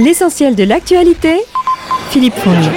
L'essentiel de l'actualité, Philippe Fournier.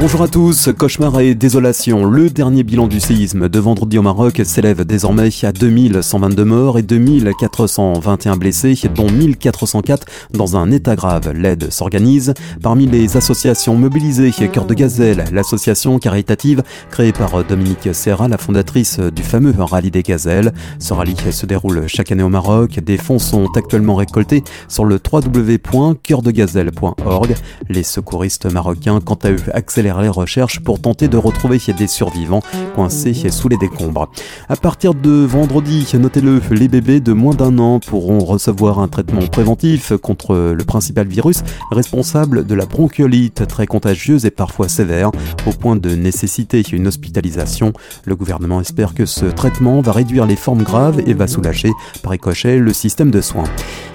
Bonjour à tous, cauchemar et désolation. Le dernier bilan du séisme de vendredi au Maroc s'élève désormais à 2122 morts et 2421 blessés, dont 1404 dans un état grave. L'aide s'organise. Parmi les associations mobilisées, Cœur de Gazelle, l'association caritative créée par Dominique Serra, la fondatrice du fameux rallye des gazelles. Ce rallye se déroule chaque année au Maroc. Des fonds sont actuellement récoltés sur le www.coeurdegazelle.org. Les secouristes marocains, quant à eux, accélèrent les recherches pour tenter de retrouver des survivants coincés sous les décombres. À partir de vendredi, notez-le, les bébés de moins d'un an pourront recevoir un traitement préventif contre le principal virus responsable de la bronchiolite très contagieuse et parfois sévère au point de nécessiter une hospitalisation. Le gouvernement espère que ce traitement va réduire les formes graves et va soulager par ricochet le système de soins.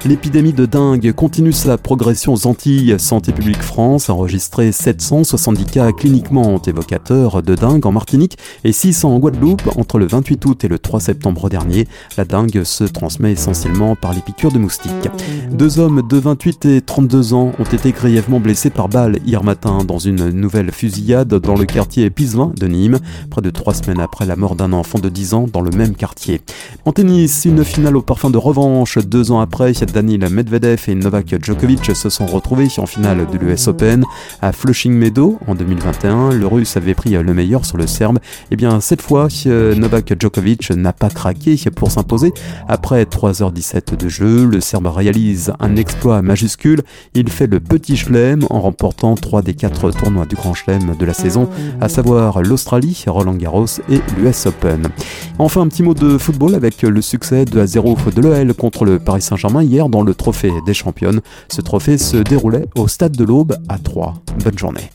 L'épidémie de dingue continue sa progression aux Antilles. Santé publique France a enregistré 770 cas cliniquement évocateur de dingue en Martinique et 600 en Guadeloupe entre le 28 août et le 3 septembre dernier. La dingue se transmet essentiellement par les piqûres de moustiques. Deux hommes de 28 et 32 ans ont été grièvement blessés par balle hier matin dans une nouvelle fusillade dans le quartier Pisevin de Nîmes, près de trois semaines après la mort d'un enfant de 10 ans dans le même quartier. En tennis, une finale au parfum de revanche. Deux ans après, Daniel Medvedev et Novak Djokovic se sont retrouvés en finale de l'US Open à Flushing Meadow en 2020 le Russe avait pris le meilleur sur le Serbe. Et eh bien cette fois, euh, Novak Djokovic n'a pas craqué pour s'imposer. Après 3h17 de jeu, le Serbe réalise un exploit majuscule. Il fait le petit chelem en remportant 3 des 4 tournois du Grand Chelem de la saison, à savoir l'Australie, Roland Garros et l'US Open. Enfin, un petit mot de football avec le succès de 0 de l'OL contre le Paris Saint-Germain hier dans le trophée des championnes. Ce trophée se déroulait au stade de l'Aube à 3. Bonne journée.